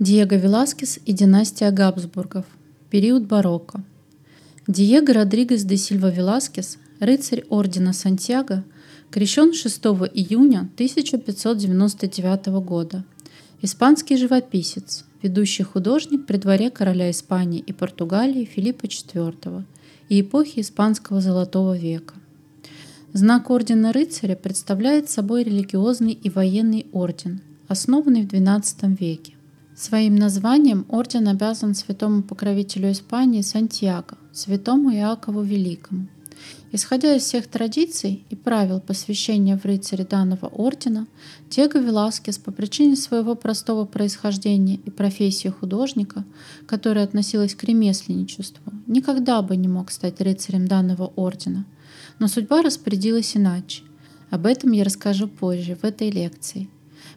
Диего Веласкес и династия Габсбургов. Период барокко. Диего Родригес де Сильва Веласкес, рыцарь ордена Сантьяго, крещен 6 июня 1599 года. Испанский живописец, ведущий художник при дворе короля Испании и Португалии Филиппа IV и эпохи Испанского Золотого века. Знак ордена рыцаря представляет собой религиозный и военный орден, основанный в XII веке. Своим названием орден обязан святому покровителю Испании Сантьяго, святому Иакову Великому. Исходя из всех традиций и правил посвящения в рыцаре данного ордена, Диего Веласкес по причине своего простого происхождения и профессии художника, которая относилась к ремесленничеству, никогда бы не мог стать рыцарем данного ордена. Но судьба распорядилась иначе. Об этом я расскажу позже в этой лекции.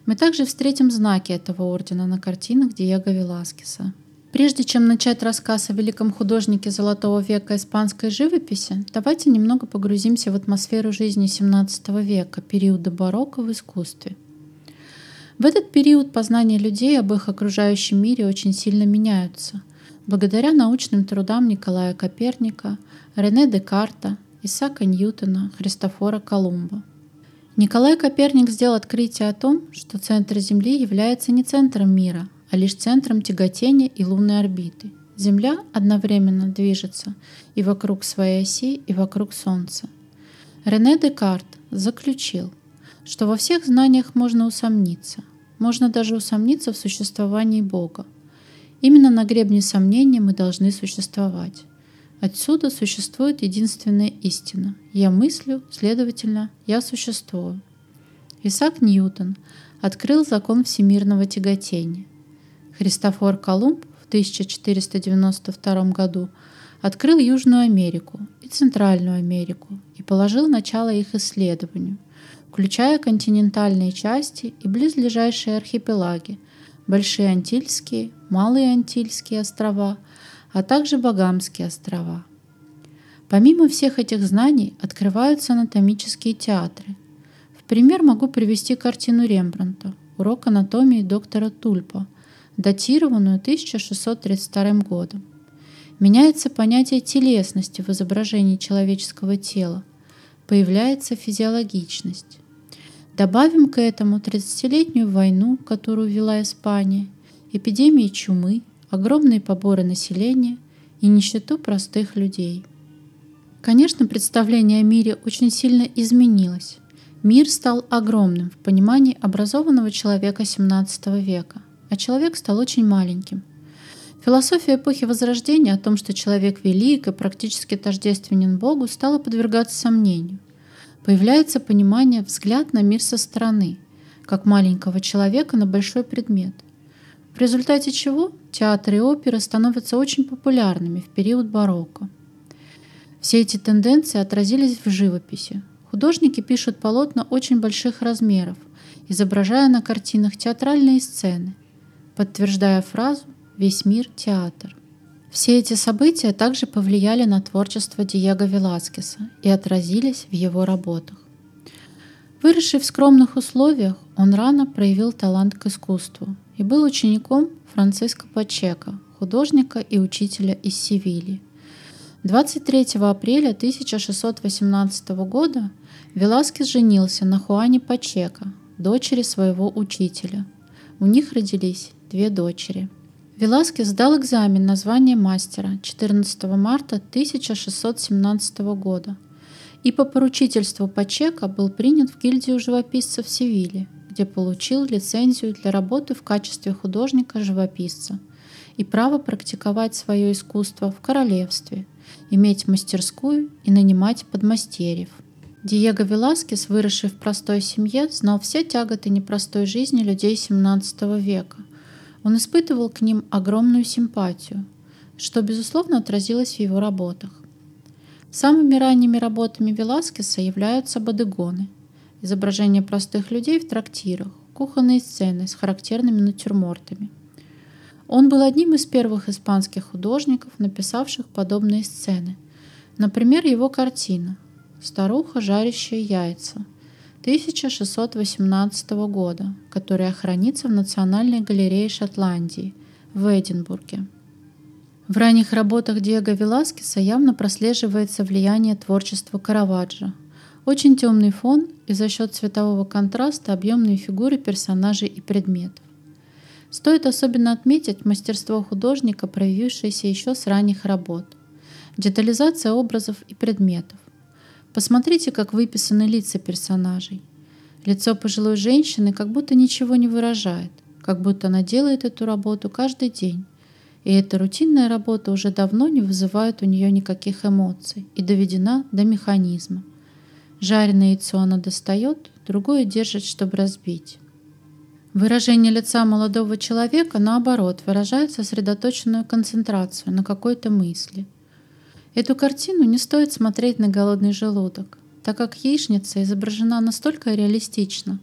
Мы также встретим знаки этого ордена на картинах Диего Веласкеса. Прежде чем начать рассказ о великом художнике Золотого века испанской живописи, давайте немного погрузимся в атмосферу жизни XVII века, периода барокко в искусстве. В этот период познания людей об их окружающем мире очень сильно меняются, благодаря научным трудам Николая Коперника, Рене Декарта, Исаака Ньютона, Христофора Колумба. Николай Коперник сделал открытие о том, что центр Земли является не центром мира, а лишь центром тяготения и лунной орбиты. Земля одновременно движется и вокруг своей оси, и вокруг Солнца. Рене Декарт заключил, что во всех знаниях можно усомниться, можно даже усомниться в существовании Бога. Именно на гребне сомнения мы должны существовать. Отсюда существует единственная истина. Я мыслю, следовательно, я существую. Исаак Ньютон открыл закон всемирного тяготения. Христофор Колумб в 1492 году открыл Южную Америку и Центральную Америку и положил начало их исследованию, включая континентальные части и близлежащие архипелаги, Большие Антильские, Малые Антильские острова – а также Багамские острова. Помимо всех этих знаний открываются анатомические театры. В пример могу привести картину Рембранта «Урок анатомии доктора Тульпа», датированную 1632 годом. Меняется понятие телесности в изображении человеческого тела. Появляется физиологичность. Добавим к этому 30-летнюю войну, которую вела Испания, эпидемии чумы, огромные поборы населения и нищету простых людей. Конечно, представление о мире очень сильно изменилось. Мир стал огромным в понимании образованного человека XVII века, а человек стал очень маленьким. Философия эпохи Возрождения о том, что человек велик и практически тождественен Богу, стала подвергаться сомнению. Появляется понимание взгляд на мир со стороны, как маленького человека на большой предмет – в результате чего театры и оперы становятся очень популярными в период барокко. Все эти тенденции отразились в живописи. Художники пишут полотна очень больших размеров, изображая на картинах театральные сцены, подтверждая фразу «Весь мир – театр». Все эти события также повлияли на творчество Диего Веласкеса и отразились в его работах. Выросший в скромных условиях, он рано проявил талант к искусству и был учеником Франциско Пачека, художника и учителя из Севильи. 23 апреля 1618 года Веласкес женился на Хуане Пачека, дочери своего учителя. У них родились две дочери. Веласкес сдал экзамен на звание мастера 14 марта 1617 года и по поручительству Пачека был принят в гильдию живописцев Севильи – где получил лицензию для работы в качестве художника-живописца и право практиковать свое искусство в королевстве, иметь мастерскую и нанимать подмастерьев. Диего Веласкес, выросший в простой семье, знал все тяготы непростой жизни людей XVII века. Он испытывал к ним огромную симпатию, что, безусловно, отразилось в его работах. Самыми ранними работами Веласкеса являются бодегоны – изображения простых людей в трактирах, кухонные сцены с характерными натюрмортами. Он был одним из первых испанских художников, написавших подобные сцены. Например, его картина «Старуха, жарящая яйца» 1618 года, которая хранится в Национальной галерее Шотландии в Эдинбурге. В ранних работах Диего Веласкеса явно прослеживается влияние творчества Караваджо. Очень темный фон и за счет цветового контраста объемные фигуры персонажей и предметов. Стоит особенно отметить мастерство художника, проявившееся еще с ранних работ. Детализация образов и предметов. Посмотрите, как выписаны лица персонажей. Лицо пожилой женщины как будто ничего не выражает, как будто она делает эту работу каждый день. И эта рутинная работа уже давно не вызывает у нее никаких эмоций и доведена до механизма. Жареное яйцо она достает, другое держит, чтобы разбить. Выражение лица молодого человека, наоборот, выражает сосредоточенную концентрацию на какой-то мысли. Эту картину не стоит смотреть на голодный желудок, так как яичница изображена настолько реалистично,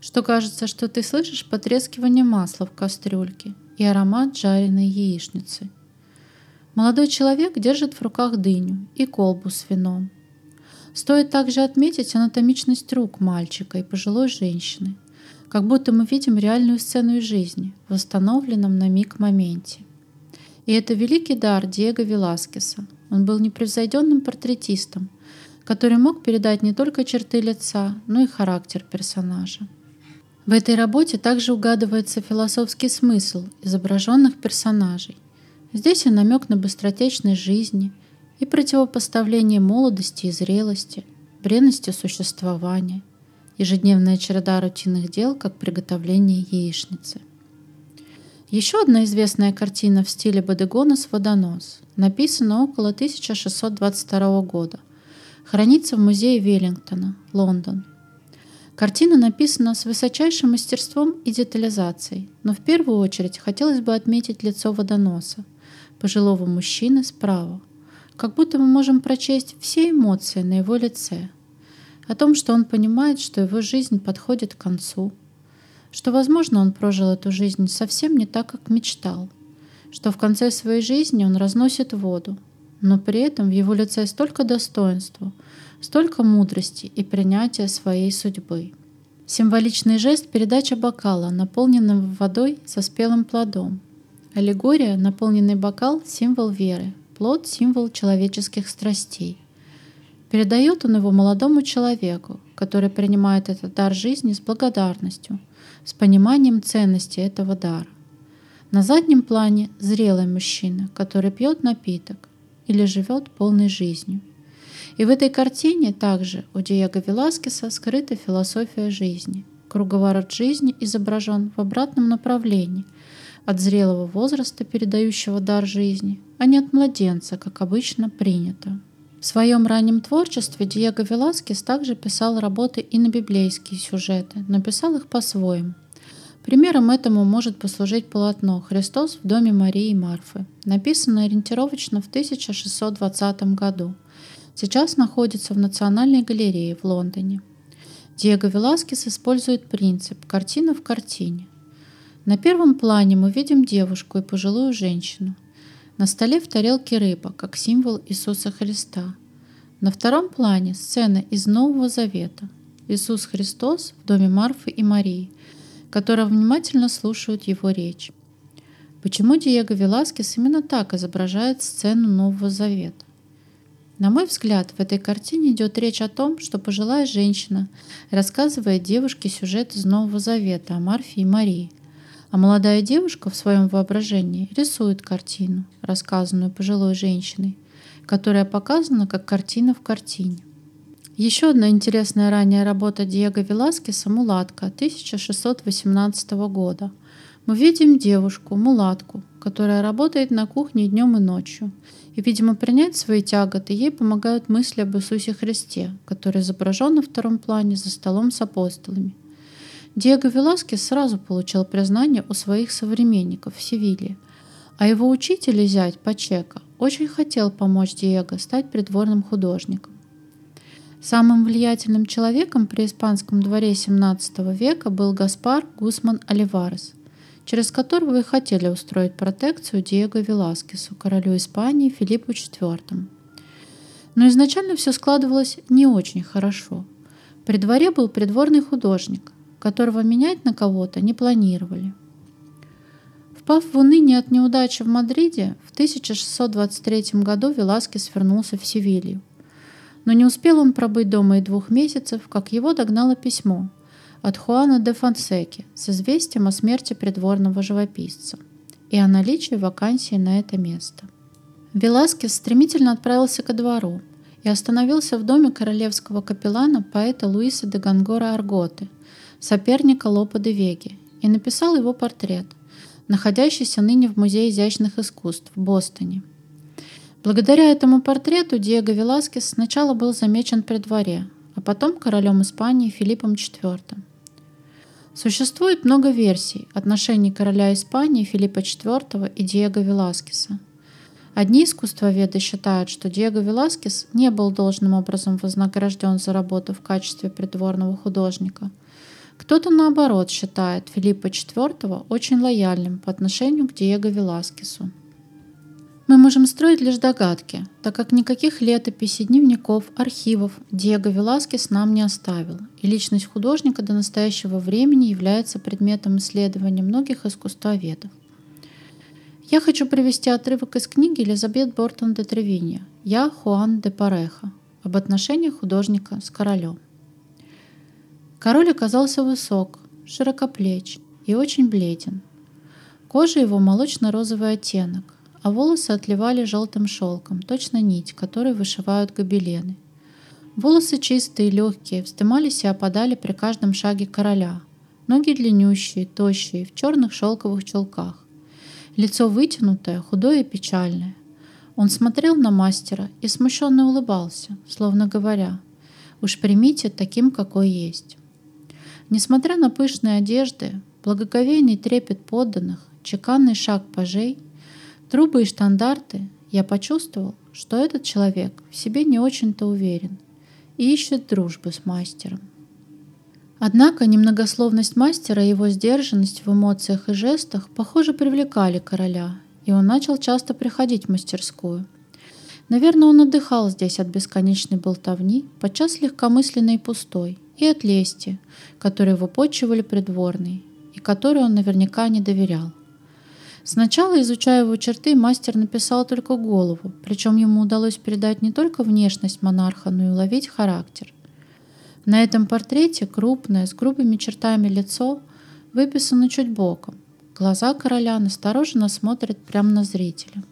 что кажется, что ты слышишь потрескивание масла в кастрюльке и аромат жареной яичницы. Молодой человек держит в руках дыню и колбу с вином. Стоит также отметить анатомичность рук мальчика и пожилой женщины, как будто мы видим реальную сцену из жизни в восстановленном на миг моменте. И это великий дар Диего Веласкеса. Он был непревзойденным портретистом, который мог передать не только черты лица, но и характер персонажа. В этой работе также угадывается философский смысл изображенных персонажей. Здесь и намек на быстротечность жизни, и противопоставление молодости и зрелости, бренности существования, ежедневная череда рутинных дел, как приготовление яичницы. Еще одна известная картина в стиле Бодегонос «Водонос» написана около 1622 года. Хранится в музее Веллингтона, Лондон – Картина написана с высочайшим мастерством и детализацией, но в первую очередь хотелось бы отметить лицо водоноса, пожилого мужчины справа, как будто мы можем прочесть все эмоции на его лице, о том, что он понимает, что его жизнь подходит к концу, что, возможно, он прожил эту жизнь совсем не так, как мечтал, что в конце своей жизни он разносит воду, но при этом в его лице столько достоинства – столько мудрости и принятия своей судьбы. Символичный жест – передача бокала, наполненного водой со спелым плодом. Аллегория – наполненный бокал – символ веры, плод – символ человеческих страстей. Передает он его молодому человеку, который принимает этот дар жизни с благодарностью, с пониманием ценности этого дара. На заднем плане – зрелый мужчина, который пьет напиток или живет полной жизнью – и в этой картине также у Диего Веласкеса скрыта философия жизни. Круговорот жизни изображен в обратном направлении, от зрелого возраста, передающего дар жизни, а не от младенца, как обычно принято. В своем раннем творчестве Диего Веласкес также писал работы и на библейские сюжеты, но писал их по-своему. Примером этому может послужить полотно «Христос в доме Марии и Марфы», написанное ориентировочно в 1620 году – сейчас находится в Национальной галерее в Лондоне. Диего Веласкес использует принцип «картина в картине». На первом плане мы видим девушку и пожилую женщину. На столе в тарелке рыба, как символ Иисуса Христа. На втором плане сцена из Нового Завета. Иисус Христос в доме Марфы и Марии, которые внимательно слушают его речь. Почему Диего Веласкес именно так изображает сцену Нового Завета? На мой взгляд, в этой картине идет речь о том, что пожилая женщина рассказывает девушке сюжет из Нового Завета о Марфе и Марии, а молодая девушка в своем воображении рисует картину, рассказанную пожилой женщиной, которая показана как картина в картине. Еще одна интересная ранняя работа Диего Веласкеса «Мулатка» 1618 года. Мы видим девушку, мулатку, которая работает на кухне днем и ночью и, видимо, принять свои тяготы ей помогают мысли об Иисусе Христе, который изображен на втором плане за столом с апостолами. Диего Веласкес сразу получил признание у своих современников в Севилье, а его учитель и зять Пачека очень хотел помочь Диего стать придворным художником. Самым влиятельным человеком при испанском дворе XVII века был Гаспар Гусман Оливарес – через которого и хотели устроить протекцию Диего Веласкесу, королю Испании Филиппу IV. Но изначально все складывалось не очень хорошо. При дворе был придворный художник, которого менять на кого-то не планировали. Впав в уныние от неудачи в Мадриде, в 1623 году Веласкес вернулся в Севилью. Но не успел он пробыть дома и двух месяцев, как его догнало письмо от Хуана де Фонсеки с известием о смерти придворного живописца и о наличии вакансии на это место. Веласкес стремительно отправился ко двору и остановился в доме королевского капеллана поэта Луиса де Гангора Арготы, соперника Лопа де Веги, и написал его портрет, находящийся ныне в Музее изящных искусств в Бостоне. Благодаря этому портрету Диего Веласкес сначала был замечен при дворе, а потом королем Испании Филиппом IV. Существует много версий отношений короля Испании Филиппа IV и Диего Веласкеса. Одни искусствоведы считают, что Диего Веласкес не был должным образом вознагражден за работу в качестве придворного художника. Кто-то, наоборот, считает Филиппа IV очень лояльным по отношению к Диего Веласкесу. Мы можем строить лишь догадки, так как никаких летописей, дневников, архивов Диего Веласкес нам не оставил, и личность художника до настоящего времени является предметом исследования многих искусствоведов. Я хочу привести отрывок из книги Элизабет Бортон де Тревинья «Я Хуан де Пареха» об отношениях художника с королем. Король оказался высок, широкоплеч и очень бледен. Кожа его молочно-розовый оттенок, а волосы отливали желтым шелком, точно нить, которой вышивают гобелены. Волосы чистые, легкие, вздымались и опадали при каждом шаге короля. Ноги длиннющие, тощие, в черных шелковых чулках. Лицо вытянутое, худое и печальное. Он смотрел на мастера и смущенно улыбался, словно говоря, «Уж примите таким, какой есть». Несмотря на пышные одежды, благоговейный трепет подданных, чеканный шаг пажей, Трубы и штандарты я почувствовал, что этот человек в себе не очень-то уверен и ищет дружбы с мастером. Однако немногословность мастера и его сдержанность в эмоциях и жестах, похоже, привлекали короля, и он начал часто приходить в мастерскую. Наверное, он отдыхал здесь от бесконечной болтовни, подчас легкомысленной и пустой, и от лести, которые выпочивали придворные, и которой он наверняка не доверял. Сначала, изучая его черты, мастер написал только голову, причем ему удалось передать не только внешность монарха, но и уловить характер. На этом портрете крупное, с грубыми чертами лицо выписано чуть боком. Глаза короля настороженно смотрят прямо на зрителя.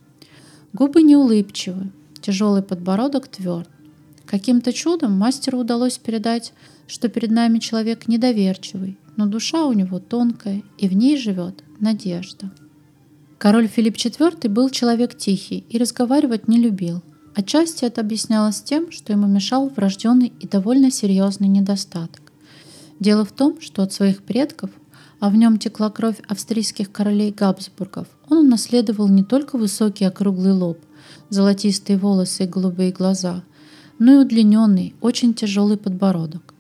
Губы неулыбчивы, тяжелый подбородок тверд. Каким-то чудом мастеру удалось передать, что перед нами человек недоверчивый, но душа у него тонкая, и в ней живет надежда. Король Филипп IV был человек тихий и разговаривать не любил. Отчасти это объяснялось тем, что ему мешал врожденный и довольно серьезный недостаток. Дело в том, что от своих предков, а в нем текла кровь австрийских королей Габсбургов, он унаследовал не только высокий округлый лоб, золотистые волосы и голубые глаза, но и удлиненный, очень тяжелый подбородок.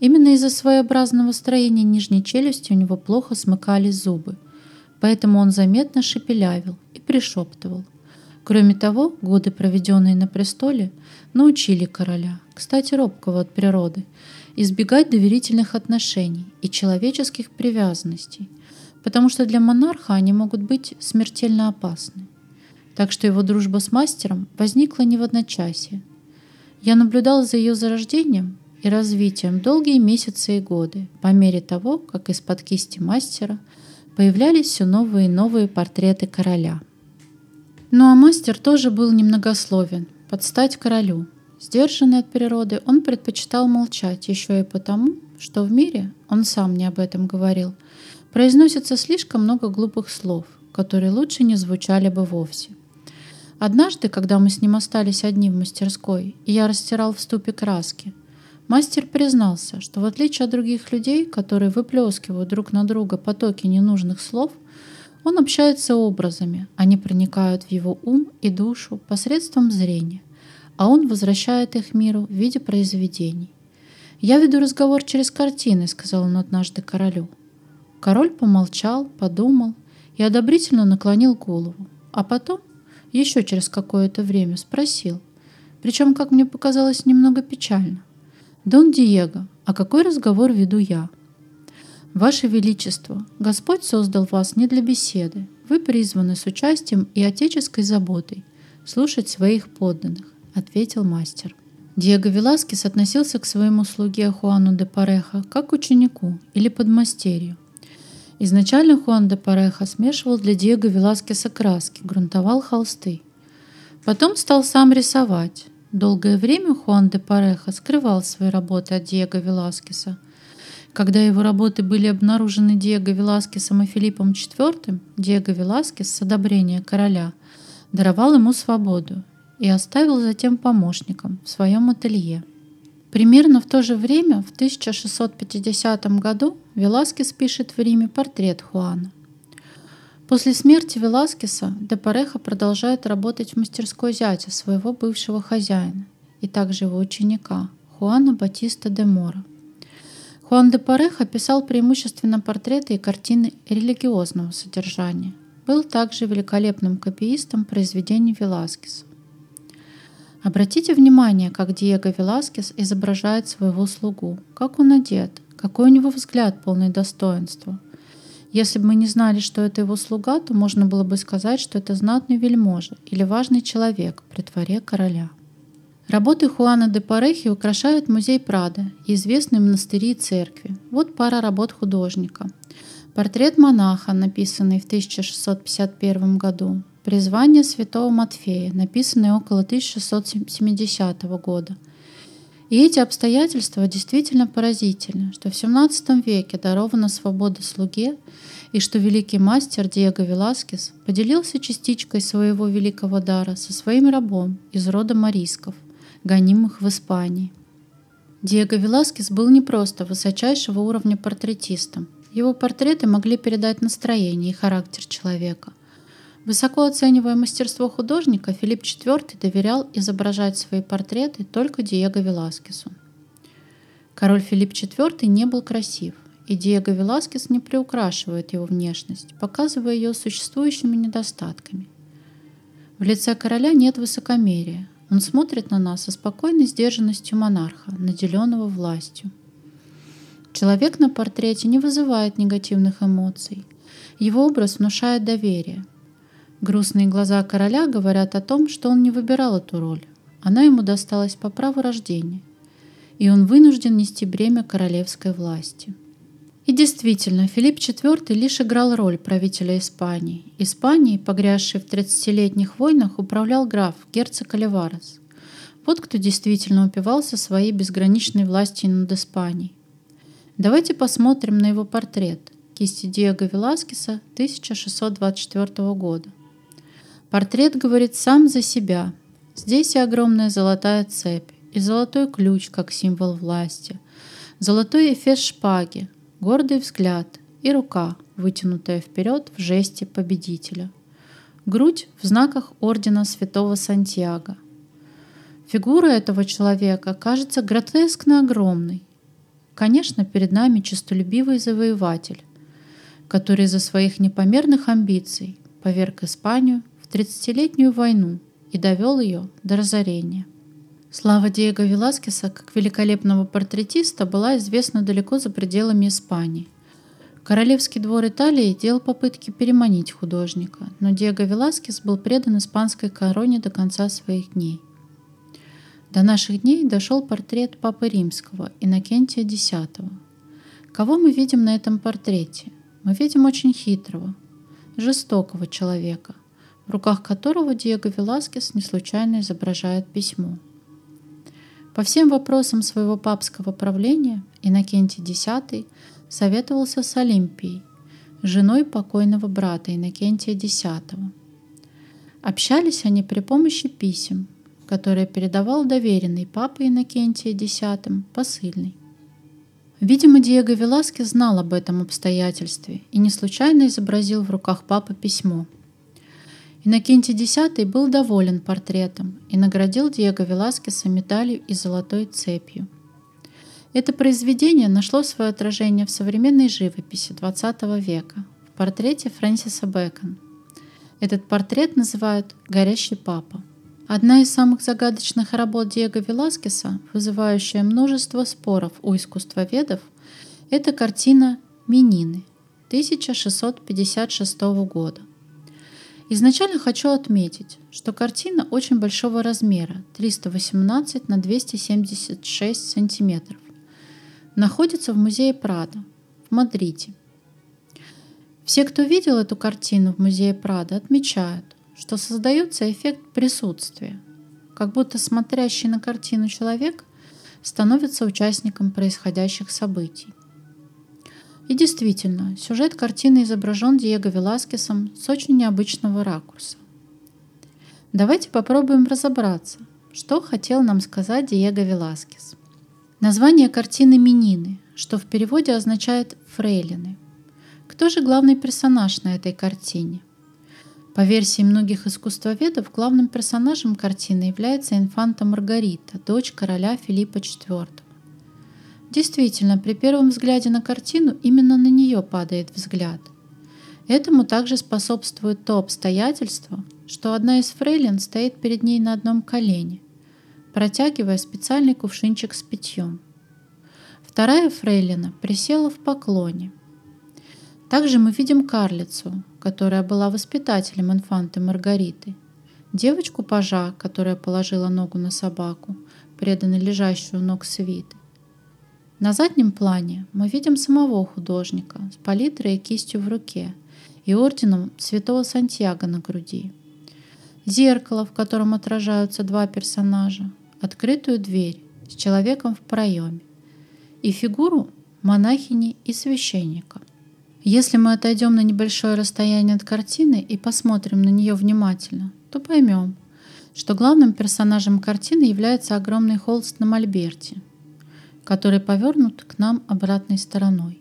Именно из-за своеобразного строения нижней челюсти у него плохо смыкались зубы, поэтому он заметно шепелявил и пришептывал. Кроме того, годы, проведенные на престоле, научили короля, кстати, робкого от природы, избегать доверительных отношений и человеческих привязанностей, потому что для монарха они могут быть смертельно опасны. Так что его дружба с мастером возникла не в одночасье. Я наблюдал за ее зарождением и развитием долгие месяцы и годы, по мере того, как из-под кисти мастера – появлялись все новые и новые портреты короля. Ну а мастер тоже был немногословен, под стать королю. Сдержанный от природы, он предпочитал молчать еще и потому, что в мире, он сам не об этом говорил, произносится слишком много глупых слов, которые лучше не звучали бы вовсе. Однажды, когда мы с ним остались одни в мастерской, и я растирал в ступе краски – Мастер признался, что в отличие от других людей, которые выплескивают друг на друга потоки ненужных слов, он общается образами, они проникают в его ум и душу посредством зрения, а он возвращает их миру в виде произведений. «Я веду разговор через картины», — сказал он однажды королю. Король помолчал, подумал и одобрительно наклонил голову, а потом, еще через какое-то время, спросил, причем, как мне показалось, немного печально — «Дон Диего, А какой разговор веду я? Ваше Величество, Господь создал вас не для беседы. Вы призваны с участием и отеческой заботой слушать своих подданных, ответил мастер. Диего Веласкес относился к своему слуге Хуану де Пареха как к ученику или подмастерью. Изначально Хуан де Пареха смешивал для Диего Веласкеса краски, грунтовал холсты. Потом стал сам рисовать. Долгое время Хуан де Пареха скрывал свои работы от Диего Веласкеса. Когда его работы были обнаружены Диего Веласкесом и Филиппом IV, Диего Веласкес с одобрения короля даровал ему свободу и оставил затем помощником в своем ателье. Примерно в то же время, в 1650 году, Веласкес пишет в Риме портрет Хуана. После смерти Веласкеса де Пареха продолжает работать в мастерской зятя своего бывшего хозяина и также его ученика Хуана Батиста де Мора. Хуан де Пареха писал преимущественно портреты и картины религиозного содержания. Был также великолепным копиистом произведений Веласкеса. Обратите внимание, как Диего Веласкес изображает своего слугу, как он одет, какой у него взгляд полный достоинства. Если бы мы не знали, что это его слуга, то можно было бы сказать, что это знатный вельможа или важный человек при дворе короля. Работы Хуана де Парехи украшают музей Прада и известные монастыри и церкви. Вот пара работ художника. Портрет монаха, написанный в 1651 году, Призвание святого Матфея, написанное около 1670 года. И эти обстоятельства действительно поразительны, что в XVII веке дарована свобода слуге, и что великий мастер Диего Веласкес поделился частичкой своего великого дара со своим рабом из рода Марисков, гонимых в Испании. Диего Веласкес был не просто высочайшего уровня портретистом. Его портреты могли передать настроение и характер человека – Высоко оценивая мастерство художника, Филипп IV доверял изображать свои портреты только Диего Веласкесу. Король Филипп IV не был красив, и Диего Веласкес не приукрашивает его внешность, показывая ее существующими недостатками. В лице короля нет высокомерия. Он смотрит на нас со спокойной сдержанностью монарха, наделенного властью. Человек на портрете не вызывает негативных эмоций. Его образ внушает доверие – Грустные глаза короля говорят о том, что он не выбирал эту роль. Она ему досталась по праву рождения, и он вынужден нести бремя королевской власти. И действительно, Филипп IV лишь играл роль правителя Испании. Испанией, погрязшей в 30-летних войнах, управлял граф, герцог Оливарес. Вот кто действительно упивался своей безграничной властью над Испанией. Давайте посмотрим на его портрет кисти Диего Веласкеса 1624 года. Портрет говорит сам за себя. Здесь и огромная золотая цепь, и золотой ключ как символ власти, золотой эфес шпаги, гордый взгляд и рука, вытянутая вперед в жесте победителя. Грудь в знаках ордена святого Сантьяго. Фигура этого человека кажется гротескно огромной. Конечно, перед нами честолюбивый завоеватель, который из-за своих непомерных амбиций поверг Испанию 30-летнюю войну и довел ее до разорения. Слава Диего Веласкеса как великолепного портретиста была известна далеко за пределами Испании. Королевский двор Италии делал попытки переманить художника, но Диего Веласкес был предан испанской короне до конца своих дней. До наших дней дошел портрет Папы Римского, Иннокентия X. Кого мы видим на этом портрете? Мы видим очень хитрого, жестокого человека, в руках которого Диего Веласкес не случайно изображает письмо. По всем вопросам своего папского правления Иннокентий X советовался с Олимпией, женой покойного брата Иннокентия X. Общались они при помощи писем, которые передавал доверенный папа Иннокентия X посыльный. Видимо, Диего Веласкес знал об этом обстоятельстве и не случайно изобразил в руках папы письмо – Иннокентий X был доволен портретом и наградил Диего Веласкеса медалью и золотой цепью. Это произведение нашло свое отражение в современной живописи XX века, в портрете Фрэнсиса Бэкон. Этот портрет называют «Горящий папа». Одна из самых загадочных работ Диего Веласкеса, вызывающая множество споров у искусствоведов, это картина «Минины» 1656 года. Изначально хочу отметить, что картина очень большого размера 318 на 276 сантиметров. Находится в музее Прада в Мадриде. Все, кто видел эту картину в музее Прада, отмечают, что создается эффект присутствия, как будто смотрящий на картину человек становится участником происходящих событий. И действительно, сюжет картины изображен Диего Веласкесом с очень необычного ракурса. Давайте попробуем разобраться, что хотел нам сказать Диего Веласкес. Название картины «Минины», что в переводе означает «фрейлины». Кто же главный персонаж на этой картине? По версии многих искусствоведов, главным персонажем картины является инфанта Маргарита, дочь короля Филиппа IV. Действительно, при первом взгляде на картину именно на нее падает взгляд. Этому также способствует то обстоятельство, что одна из фрейлин стоит перед ней на одном колене, протягивая специальный кувшинчик с питьем. Вторая фрейлина присела в поклоне. Также мы видим карлицу, которая была воспитателем инфанты Маргариты, девочку-пажа, которая положила ногу на собаку, преданно лежащую ног свиты, на заднем плане мы видим самого художника с палитрой и кистью в руке и орденом святого Сантьяго на груди. Зеркало, в котором отражаются два персонажа, открытую дверь с человеком в проеме и фигуру монахини и священника. Если мы отойдем на небольшое расстояние от картины и посмотрим на нее внимательно, то поймем, что главным персонажем картины является огромный холст на мольберте – который повернут к нам обратной стороной.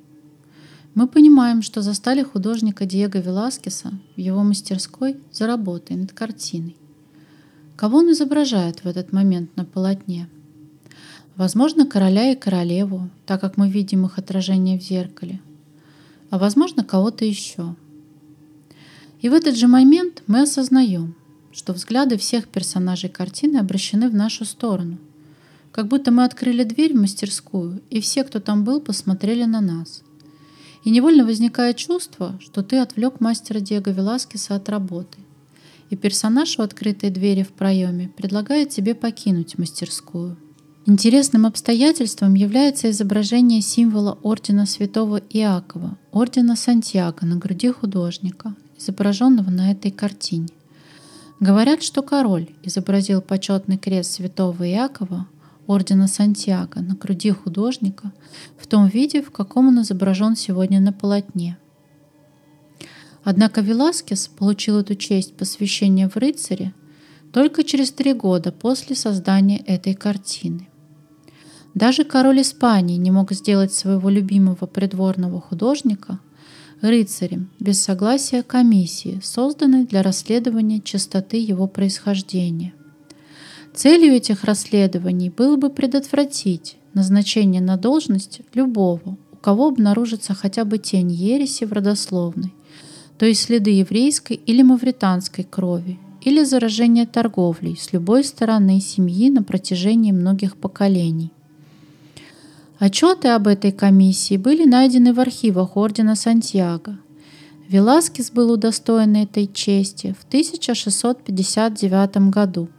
Мы понимаем, что застали художника Диего Веласкеса в его мастерской за работой над картиной. Кого он изображает в этот момент на полотне? Возможно, короля и королеву, так как мы видим их отражение в зеркале. А возможно, кого-то еще. И в этот же момент мы осознаем, что взгляды всех персонажей картины обращены в нашу сторону – как будто мы открыли дверь в мастерскую, и все, кто там был, посмотрели на нас. И невольно возникает чувство, что ты отвлек мастера Диего Веласкеса от работы. И персонаж у открытой двери в проеме предлагает тебе покинуть мастерскую. Интересным обстоятельством является изображение символа ордена святого Иакова, ордена Сантьяго на груди художника, изображенного на этой картине. Говорят, что король изобразил почетный крест святого Иакова ордена Сантьяго на груди художника в том виде, в каком он изображен сегодня на полотне. Однако Веласкес получил эту честь посвящения в рыцаре только через три года после создания этой картины. Даже король Испании не мог сделать своего любимого придворного художника рыцарем без согласия комиссии, созданной для расследования чистоты его происхождения – Целью этих расследований было бы предотвратить назначение на должность любого, у кого обнаружится хотя бы тень ереси в родословной, то есть следы еврейской или мавританской крови, или заражение торговлей с любой стороны семьи на протяжении многих поколений. Отчеты об этой комиссии были найдены в архивах Ордена Сантьяго. Веласкес был удостоен этой чести в 1659 году –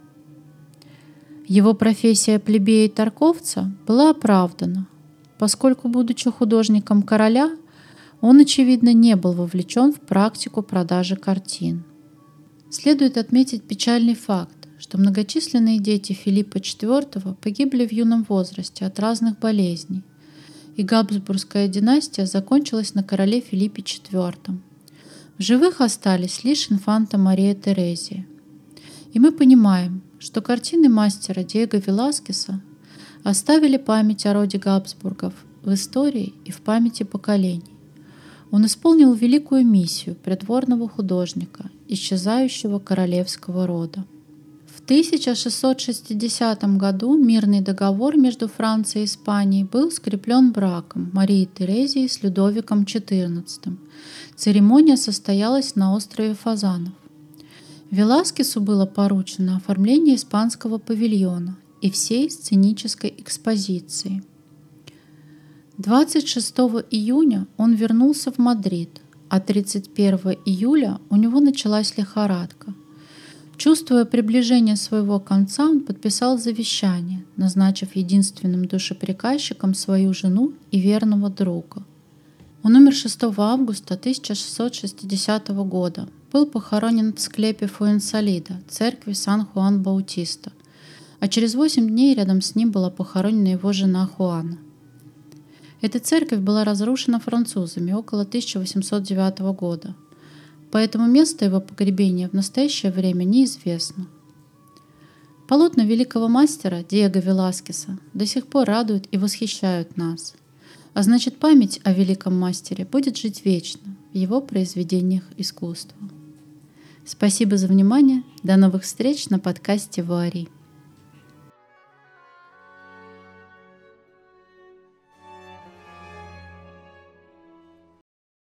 его профессия плебея и торговца была оправдана, поскольку, будучи художником короля, он, очевидно, не был вовлечен в практику продажи картин. Следует отметить печальный факт, что многочисленные дети Филиппа IV погибли в юном возрасте от разных болезней, и Габсбургская династия закончилась на короле Филиппе IV. В живых остались лишь инфанта Мария Терезия. И мы понимаем, что картины мастера Диего Веласкеса оставили память о роде Габсбургов в истории и в памяти поколений. Он исполнил великую миссию придворного художника, исчезающего королевского рода. В 1660 году мирный договор между Францией и Испанией был скреплен браком Марии Терезии с Людовиком XIV. Церемония состоялась на острове Фазанов. Веласкесу было поручено оформление испанского павильона и всей сценической экспозиции. 26 июня он вернулся в Мадрид, а 31 июля у него началась лихорадка. Чувствуя приближение своего конца, он подписал завещание, назначив единственным душеприказчиком свою жену и верного друга. Он умер 6 августа 1660 года. Был похоронен в склепе Фуэнсалида, церкви Сан-Хуан-Баутиста, а через 8 дней рядом с ним была похоронена его жена Хуана. Эта церковь была разрушена французами около 1809 года – поэтому место его погребения в настоящее время неизвестно. Полотна великого мастера Диего Веласкеса до сих пор радуют и восхищают нас, а значит память о великом мастере будет жить вечно в его произведениях искусства. Спасибо за внимание. До новых встреч на подкасте Варий.